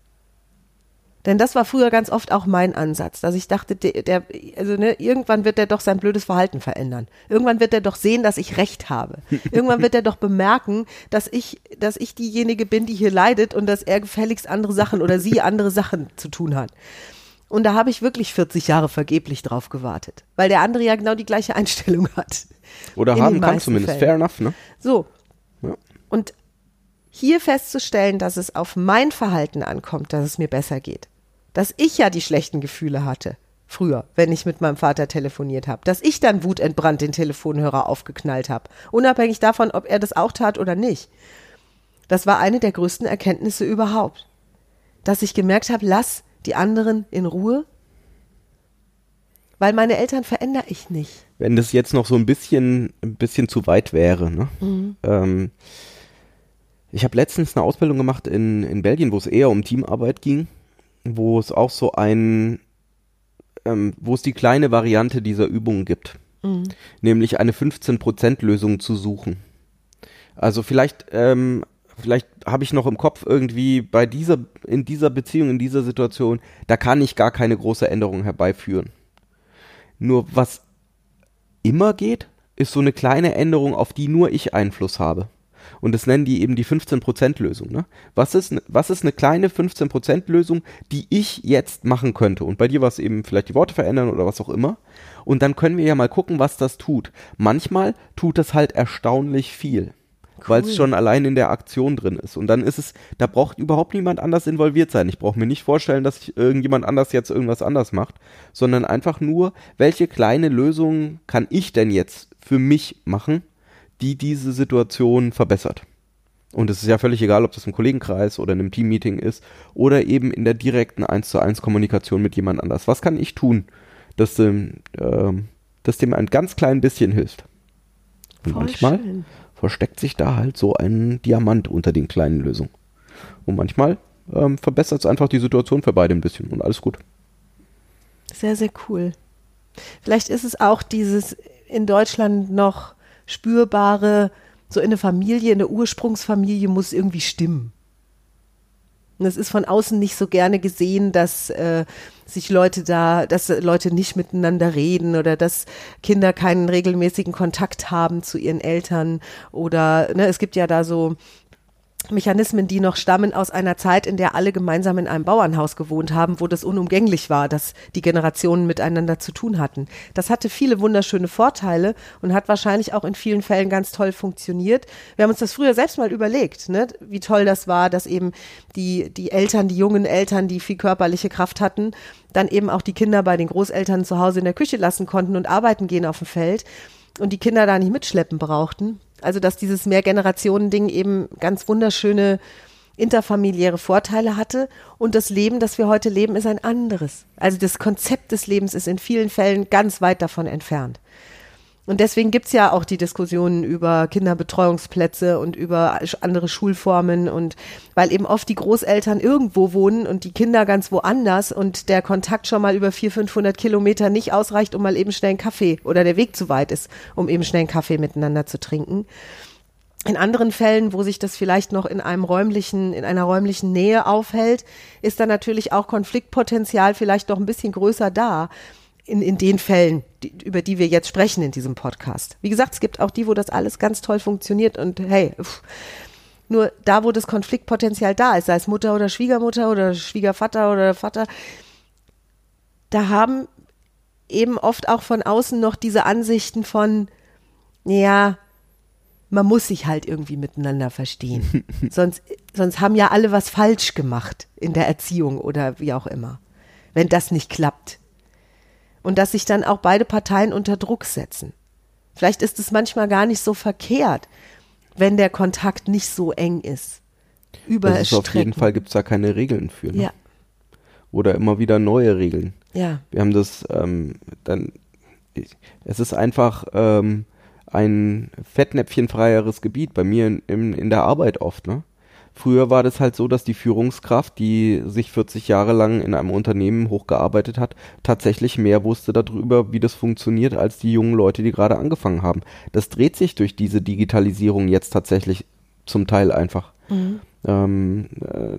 Denn das war früher ganz oft auch mein Ansatz, dass ich dachte, der, der also ne, irgendwann wird er doch sein blödes Verhalten verändern. Irgendwann wird er doch sehen, dass ich recht habe. Irgendwann wird er doch bemerken, dass ich, dass ich diejenige bin, die hier leidet und dass er gefälligst andere Sachen oder sie andere Sachen zu tun hat. Und da habe ich wirklich 40 Jahre vergeblich drauf gewartet, weil der andere ja genau die gleiche Einstellung hat. Oder haben kann zumindest, Fällen. fair enough, ne? So. Ja. Und hier festzustellen, dass es auf mein Verhalten ankommt, dass es mir besser geht dass ich ja die schlechten Gefühle hatte. Früher, wenn ich mit meinem Vater telefoniert habe, dass ich dann wutentbrannt den Telefonhörer aufgeknallt habe, unabhängig davon, ob er das auch tat oder nicht. Das war eine der größten Erkenntnisse überhaupt. Dass ich gemerkt habe, lass die anderen in Ruhe, weil meine Eltern verändere ich nicht. Wenn das jetzt noch so ein bisschen, ein bisschen zu weit wäre, ne? Mhm. Ähm, ich habe letztens eine Ausbildung gemacht in, in Belgien, wo es eher um Teamarbeit ging wo es auch so ein, ähm, wo es die kleine Variante dieser Übung gibt. Mhm. Nämlich eine 15%-Lösung zu suchen. Also vielleicht, ähm, vielleicht habe ich noch im Kopf irgendwie bei dieser, in dieser Beziehung, in dieser Situation, da kann ich gar keine große Änderung herbeiführen. Nur was immer geht, ist so eine kleine Änderung, auf die nur ich Einfluss habe. Und das nennen die eben die 15%-Lösung. Ne? Was, ist, was ist eine kleine 15%-Lösung, die ich jetzt machen könnte? Und bei dir war es eben vielleicht die Worte verändern oder was auch immer. Und dann können wir ja mal gucken, was das tut. Manchmal tut das halt erstaunlich viel. Cool. Weil es schon allein in der Aktion drin ist. Und dann ist es, da braucht überhaupt niemand anders involviert sein. Ich brauche mir nicht vorstellen, dass irgendjemand anders jetzt irgendwas anders macht, sondern einfach nur, welche kleine Lösung kann ich denn jetzt für mich machen, die diese Situation verbessert. Und es ist ja völlig egal, ob das im Kollegenkreis oder in einem Teammeeting ist oder eben in der direkten 1 zu 1 Kommunikation mit jemand anders. Was kann ich tun, dass dem, äh, dass dem ein ganz klein bisschen hilft? Und Voll manchmal schön. versteckt sich da halt so ein Diamant unter den kleinen Lösungen. Und manchmal ähm, verbessert es einfach die Situation für beide ein bisschen und alles gut. Sehr, sehr cool. Vielleicht ist es auch dieses in Deutschland noch spürbare, so in der Familie, in der Ursprungsfamilie muss irgendwie stimmen. Und es ist von außen nicht so gerne gesehen, dass äh, sich Leute da, dass Leute nicht miteinander reden oder dass Kinder keinen regelmäßigen Kontakt haben zu ihren Eltern oder ne, es gibt ja da so Mechanismen, die noch stammen aus einer Zeit, in der alle gemeinsam in einem Bauernhaus gewohnt haben, wo das unumgänglich war, dass die Generationen miteinander zu tun hatten. Das hatte viele wunderschöne Vorteile und hat wahrscheinlich auch in vielen Fällen ganz toll funktioniert. Wir haben uns das früher selbst mal überlegt, ne? wie toll das war, dass eben die, die Eltern, die jungen Eltern, die viel körperliche Kraft hatten, dann eben auch die Kinder bei den Großeltern zu Hause in der Küche lassen konnten und arbeiten gehen auf dem Feld und die Kinder da nicht mitschleppen brauchten. Also dass dieses Mehrgenerationen-Ding eben ganz wunderschöne interfamiliäre Vorteile hatte und das Leben, das wir heute leben, ist ein anderes. Also das Konzept des Lebens ist in vielen Fällen ganz weit davon entfernt. Und deswegen gibt's ja auch die Diskussionen über Kinderbetreuungsplätze und über andere Schulformen und weil eben oft die Großeltern irgendwo wohnen und die Kinder ganz woanders und der Kontakt schon mal über 400, 500 Kilometer nicht ausreicht, um mal eben schnell einen Kaffee oder der Weg zu weit ist, um eben schnell einen Kaffee miteinander zu trinken. In anderen Fällen, wo sich das vielleicht noch in einem räumlichen, in einer räumlichen Nähe aufhält, ist da natürlich auch Konfliktpotenzial vielleicht noch ein bisschen größer da. In, in den Fällen, die, über die wir jetzt sprechen in diesem Podcast. Wie gesagt, es gibt auch die, wo das alles ganz toll funktioniert und hey, pff, nur da, wo das Konfliktpotenzial da ist, sei es Mutter oder Schwiegermutter oder Schwiegervater oder Vater, da haben eben oft auch von außen noch diese Ansichten von, ja, man muss sich halt irgendwie miteinander verstehen. sonst, sonst haben ja alle was falsch gemacht in der Erziehung oder wie auch immer, wenn das nicht klappt. Und dass sich dann auch beide Parteien unter Druck setzen. Vielleicht ist es manchmal gar nicht so verkehrt, wenn der Kontakt nicht so eng ist. Über Das ist auf jeden Fall gibt es da keine Regeln für. Ne? Ja, Oder immer wieder neue Regeln. ja, Wir haben das ähm, dann. Es ist einfach ähm, ein fettnäpfchenfreieres Gebiet bei mir in, in, in der Arbeit oft. Ne? Früher war das halt so, dass die Führungskraft, die sich 40 Jahre lang in einem Unternehmen hochgearbeitet hat, tatsächlich mehr wusste darüber, wie das funktioniert, als die jungen Leute, die gerade angefangen haben. Das dreht sich durch diese Digitalisierung jetzt tatsächlich zum Teil einfach. Ähm, äh,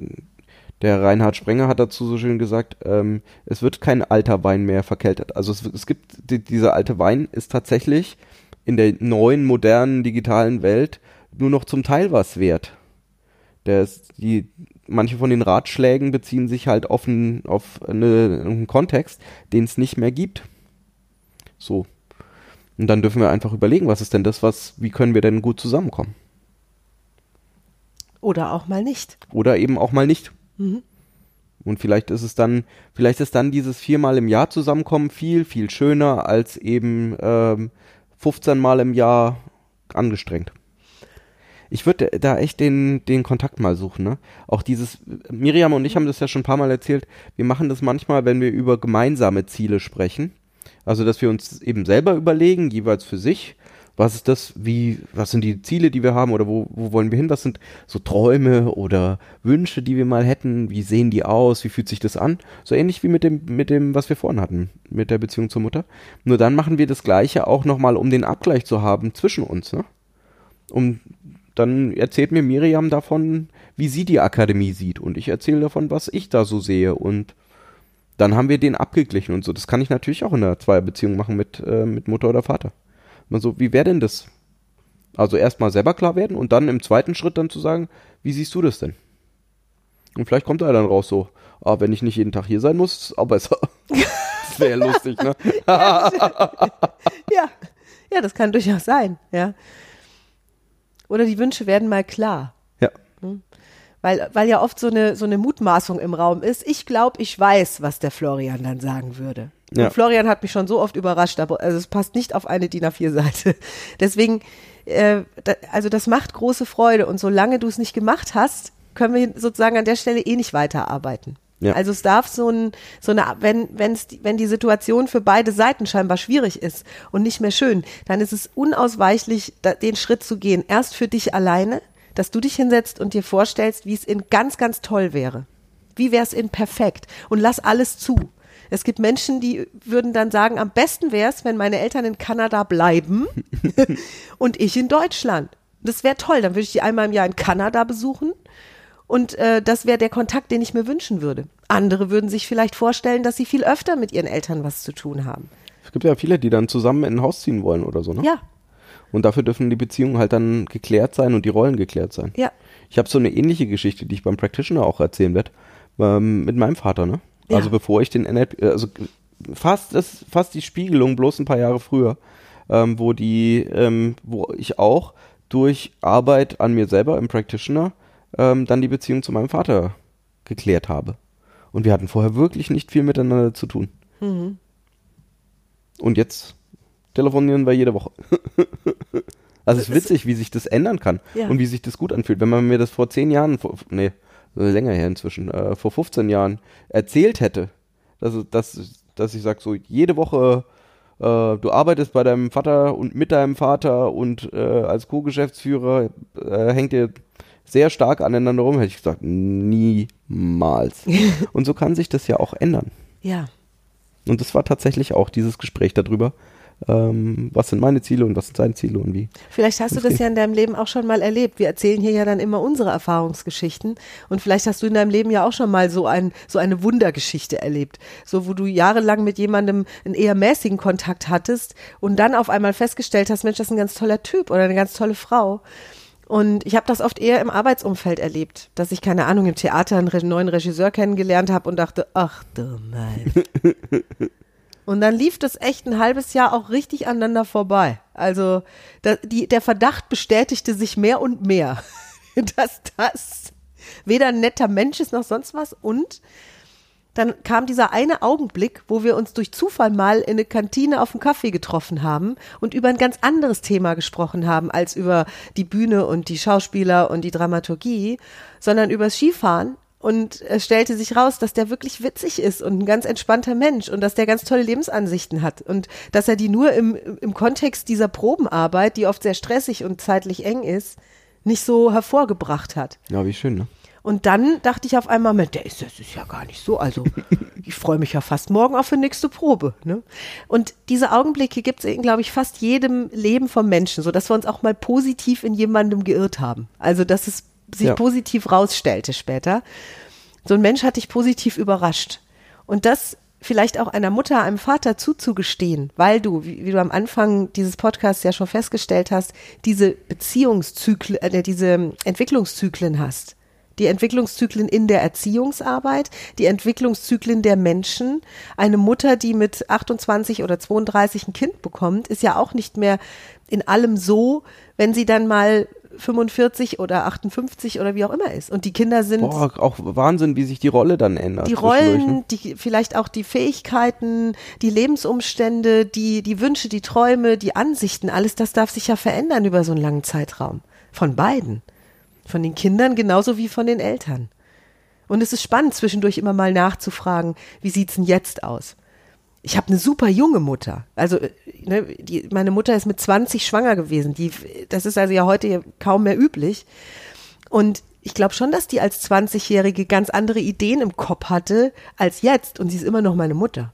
der Reinhard Sprenger hat dazu so schön gesagt, ähm, es wird kein alter Wein mehr verkeltet. Also es, es gibt, die, dieser alte Wein ist tatsächlich in der neuen, modernen, digitalen Welt nur noch zum Teil was wert. Der ist, die, manche von den Ratschlägen beziehen sich halt auf, ein, auf eine, einen Kontext, den es nicht mehr gibt. So. Und dann dürfen wir einfach überlegen, was ist denn das, was, wie können wir denn gut zusammenkommen? oder auch mal nicht. Oder eben auch mal nicht. Und vielleicht ist es dann, vielleicht ist dann dieses viermal im Jahr zusammenkommen viel, viel schöner als eben ähm, 15 Mal im Jahr angestrengt. Ich würde da echt den, den Kontakt mal suchen, ne? Auch dieses, Miriam und ich haben das ja schon ein paar Mal erzählt, wir machen das manchmal, wenn wir über gemeinsame Ziele sprechen. Also, dass wir uns eben selber überlegen, jeweils für sich, was ist das, wie, was sind die Ziele, die wir haben oder wo, wo wollen wir hin? Was sind so Träume oder Wünsche, die wir mal hätten? Wie sehen die aus? Wie fühlt sich das an? So ähnlich wie mit dem, mit dem, was wir vorhin hatten, mit der Beziehung zur Mutter. Nur dann machen wir das Gleiche auch nochmal, um den Abgleich zu haben zwischen uns, ne? Um, dann erzählt mir Miriam davon, wie sie die Akademie sieht und ich erzähle davon, was ich da so sehe und dann haben wir den abgeglichen und so. Das kann ich natürlich auch in einer Zweierbeziehung machen mit, äh, mit Mutter oder Vater. Mal so, wie wäre denn das? Also erstmal selber klar werden und dann im zweiten Schritt dann zu sagen, wie siehst du das denn? Und vielleicht kommt da dann raus so, ah, wenn ich nicht jeden Tag hier sein muss, besser. das wäre ja lustig, ne? Ja, ja, das kann durchaus sein, ja. Oder die Wünsche werden mal klar. Ja. Weil, weil ja oft so eine, so eine Mutmaßung im Raum ist. Ich glaube, ich weiß, was der Florian dann sagen würde. Ja. Florian hat mich schon so oft überrascht, aber also es passt nicht auf eine DIN A4-Seite. Deswegen, äh, da, also das macht große Freude. Und solange du es nicht gemacht hast, können wir sozusagen an der Stelle eh nicht weiterarbeiten. Ja. Also es darf so ein, so eine, wenn, wenn's, die- wenn die Situation für beide Seiten scheinbar schwierig ist und nicht mehr schön, dann ist es unausweichlich, da, den Schritt zu gehen. Erst für dich alleine, dass du dich hinsetzt und dir vorstellst, wie es in ganz, ganz toll wäre. Wie wäre es in perfekt? Und lass alles zu. Es gibt Menschen, die würden dann sagen, am besten wäre es, wenn meine Eltern in Kanada bleiben und ich in Deutschland. Das wäre toll. Dann würde ich die einmal im Jahr in Kanada besuchen. Und äh, das wäre der Kontakt, den ich mir wünschen würde. Andere würden sich vielleicht vorstellen, dass sie viel öfter mit ihren Eltern was zu tun haben. Es gibt ja viele, die dann zusammen in ein Haus ziehen wollen oder so, ne? Ja, Und dafür dürfen die Beziehungen halt dann geklärt sein und die Rollen geklärt sein. ja, Ich habe so eine ähnliche Geschichte, die ich beim Practitioner auch erzählen werde, ähm, mit meinem Vater, ne? Ja. Also bevor ich den NLP, also fast das, fast die Spiegelung, bloß ein paar Jahre früher, ähm, wo die, ähm, wo ich auch durch Arbeit an mir selber im Practitioner ähm, dann die Beziehung zu meinem Vater geklärt habe. Und wir hatten vorher wirklich nicht viel miteinander zu tun. Mhm. Und jetzt telefonieren wir jede Woche. also es ist witzig, wie sich das ändern kann Ja. und wie sich das gut anfühlt. Wenn man mir das vor zehn Jahren, vor, nee, länger her inzwischen, äh, vor 15 Jahren erzählt hätte, dass, dass, dass ich sage, so jede Woche, äh, du arbeitest bei deinem Vater und mit deinem Vater und äh, als Co-Geschäftsführer äh, hängt ihr sehr stark aneinander rum, hätte ich gesagt, niemals. und so kann sich das ja auch ändern. ja. Und das war tatsächlich auch dieses Gespräch darüber, ähm, was sind meine Ziele und was sind seine Ziele und wie. Vielleicht hast du das ja in deinem Leben auch schon mal erlebt. Wir erzählen hier ja dann immer unsere Erfahrungsgeschichten und vielleicht hast du in deinem Leben ja auch schon mal so ein so eine Wundergeschichte erlebt, so wo du jahrelang mit jemandem einen eher mäßigen Kontakt hattest und dann auf einmal festgestellt hast, Mensch, das ist ein ganz toller Typ oder eine ganz tolle Frau. Und ich habe das oft eher im Arbeitsumfeld erlebt, dass ich keine Ahnung im Theater einen neuen Regisseur kennengelernt habe und dachte, ach du mein. Und dann lief das echt ein halbes Jahr auch richtig aneinander vorbei. Also da, die, der Verdacht bestätigte sich mehr und mehr, dass das weder ein netter Mensch ist noch sonst was. Und dann kam dieser eine Augenblick, wo wir uns durch Zufall mal in eine Kantine auf dem Kaffee getroffen haben und über ein ganz anderes Thema gesprochen haben als über die Bühne und die Schauspieler und die Dramaturgie, sondern übers Skifahren. Und es stellte sich raus, dass der wirklich witzig ist und ein ganz entspannter Mensch und dass der ganz tolle Lebensansichten hat und dass er die nur im, im Kontext dieser Probenarbeit, die oft sehr stressig und zeitlich eng ist, nicht so hervorgebracht hat. Ja, wie schön, ne? Und dann dachte ich auf einmal, Mensch, der ist, das ist ja gar nicht so. Also ich freue mich ja fast morgen auf die nächste Probe. Ne? Und diese Augenblicke gibt es in, glaube ich, fast jedem Leben vom Menschen, so dass wir uns auch mal positiv in jemandem geirrt haben. Also dass es sich Ja. positiv rausstellte später. So ein Mensch hat dich positiv überrascht. Und das vielleicht auch einer Mutter, einem Vater zuzugestehen, weil du, wie, wie du am Anfang dieses Podcasts ja schon festgestellt hast, diese Beziehungszyklen, äh, diese Entwicklungszyklen hast. Die Entwicklungszyklen in der Erziehungsarbeit, die Entwicklungszyklen der Menschen. Eine Mutter, die mit 28 oder 32 ein Kind bekommt, ist ja auch nicht mehr in allem so, wenn sie dann mal 45 oder 58 oder wie auch immer ist. Und die Kinder sind Boah, auch Wahnsinn, wie sich die Rolle dann ändert. die zwischendurch, ne? Rollen, die, vielleicht auch die Fähigkeiten, die Lebensumstände, die, die Wünsche, die Träume, die Ansichten, alles das darf sich ja verändern über so einen langen Zeitraum. Von beiden. Von den Kindern genauso wie von den Eltern. Und es ist spannend, zwischendurch immer mal nachzufragen, wie sieht's denn jetzt aus? Ich habe eine super junge Mutter. Also äh, ne, die, meine Mutter ist mit 20 schwanger gewesen. Die, das ist also ja heute kaum mehr üblich. Und ich glaube schon, dass die als 20-Jährige ganz andere Ideen im Kopf hatte als jetzt. Und sie ist immer noch meine Mutter.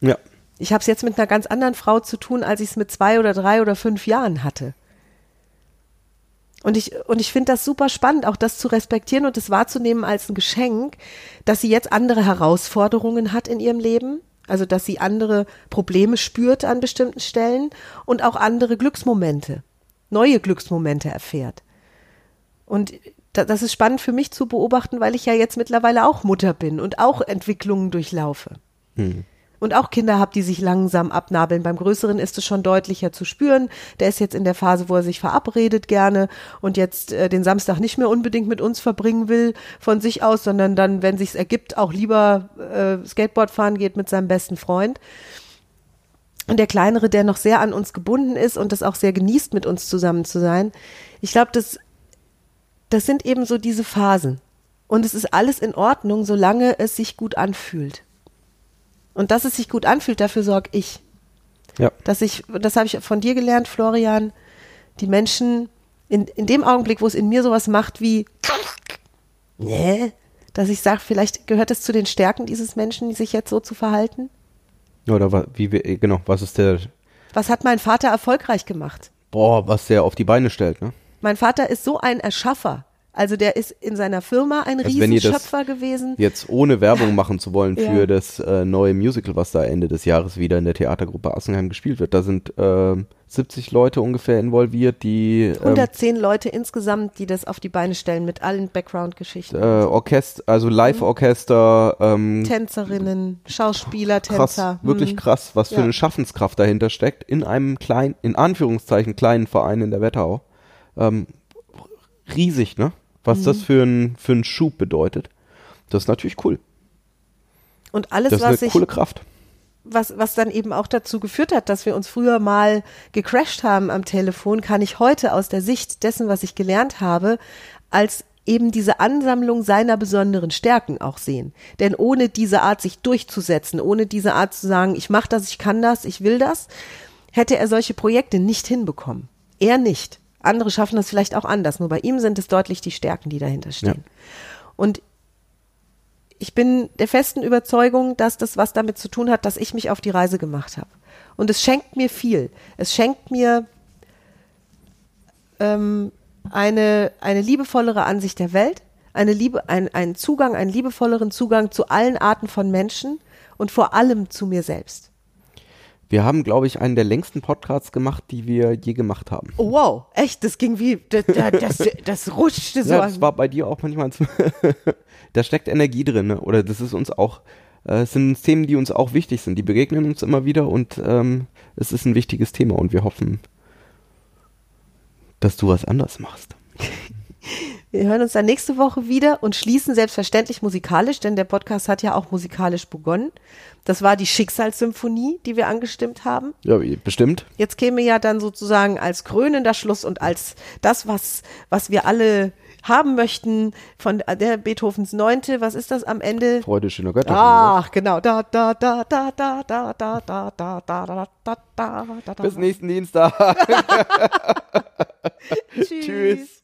Ja. Ich habe es jetzt mit einer ganz anderen Frau zu tun, als ich es mit zwei oder drei oder fünf Jahren hatte. Und ich, und ich finde das super spannend, auch das zu respektieren und das wahrzunehmen als ein Geschenk, dass sie jetzt andere Herausforderungen hat in ihrem Leben. Also, dass sie andere Probleme spürt an bestimmten Stellen und auch andere Glücksmomente, neue Glücksmomente erfährt. Und da, das ist spannend für mich zu beobachten, weil ich ja jetzt mittlerweile auch Mutter bin und auch Entwicklungen durchlaufe. Und auch Kinder habe, die sich langsam abnabeln. Beim Größeren ist es schon deutlicher zu spüren. Der ist jetzt in der Phase, wo er sich verabredet gerne und jetzt äh, den Samstag nicht mehr unbedingt mit uns verbringen will von sich aus, sondern dann, wenn sich's ergibt, auch lieber äh, Skateboard fahren geht mit seinem besten Freund. Und der Kleinere, der noch sehr an uns gebunden ist und das auch sehr genießt, mit uns zusammen zu sein. Ich glaube, das, das sind eben so diese Phasen. Und es ist alles in Ordnung, solange es sich gut anfühlt. Und dass es sich gut anfühlt, dafür sorge ich. Ja. Dass ich, das habe ich von dir gelernt, Florian, die Menschen in, in dem Augenblick, wo es in mir sowas macht wie, nee, dass ich sage, vielleicht gehört es zu den Stärken dieses Menschen, sich jetzt so zu verhalten. Oder wa- wie wir, genau, was ist der, Was hat mein Vater erfolgreich gemacht? boah, was der auf die Beine stellt, ne? Mein Vater ist so ein Erschaffer. Also der ist in seiner Firma ein Also Riesenschöpfer gewesen. Jetzt ohne Werbung machen zu wollen Ja. für das äh, neue Musical, was da Ende des Jahres wieder in der Theatergruppe Assenheim gespielt wird. Da sind ähm, 70 Leute ungefähr involviert, die ähm, 110 Leute insgesamt, die das auf die Beine stellen mit allen Background-Geschichten. äh, Orchester, also Live-Orchester, ähm, Tänzerinnen, Schauspieler, krass, Tänzer. wirklich hm. krass, was für Ja. eine Schaffenskraft dahinter steckt in einem kleinen, in Anführungszeichen kleinen Verein in der Wetterau. Ähm, riesig, ne? Was Mhm. das für ein für einen Schub bedeutet. Das ist natürlich cool. Und alles, Das ist eine was sich coole Kraft. was, was dann eben auch dazu geführt hat, dass wir uns früher mal gecrashed haben am Telefon, kann ich heute aus der Sicht dessen, was ich gelernt habe, als eben diese Ansammlung seiner besonderen Stärken auch sehen. Denn ohne diese Art, sich durchzusetzen, ohne diese Art zu sagen, ich mache das, ich kann das, ich will das, hätte er solche Projekte nicht hinbekommen. Er nicht. Andere schaffen das vielleicht auch anders, nur bei ihm sind es deutlich die Stärken, die dahinter stehen. Und ich bin der festen Überzeugung, dass das was damit zu tun hat, dass ich mich auf die Reise gemacht habe. Und es schenkt mir viel. Es schenkt mir ähm, eine, eine liebevollere Ansicht der Welt, eine Liebe, ein, einen Zugang, einen liebevolleren Zugang zu allen Arten von Menschen und vor allem zu mir selbst. Wir haben, glaube ich, einen der längsten Podcasts gemacht, die wir je gemacht haben. Oh, wow, echt, das ging wie, das, das, das rutschte so. Ja, das war bei dir auch manchmal. da steckt Energie drin, ne? oder das ist uns auch, äh, es sind Themen, die uns auch wichtig sind. Die begegnen uns immer wieder und ähm, es ist ein wichtiges Thema und wir hoffen, dass du was anders machst. Wir hören uns dann nächste Woche wieder und schließen selbstverständlich musikalisch, denn der Podcast hat ja auch musikalisch begonnen. Das war die Schicksalssymphonie, die wir angestimmt haben. Ja, bestimmt. Jetzt käme ja dann sozusagen als krönender Schluss und als das, was, was wir alle haben möchten von der Beethovens Neunte, was ist das am Ende? Freude schöner Götter. Ach, genau. Da, da, da, da, da, da, da, da, da, da, da, da, da, da. Bis nächsten Dienstag. Tschüss.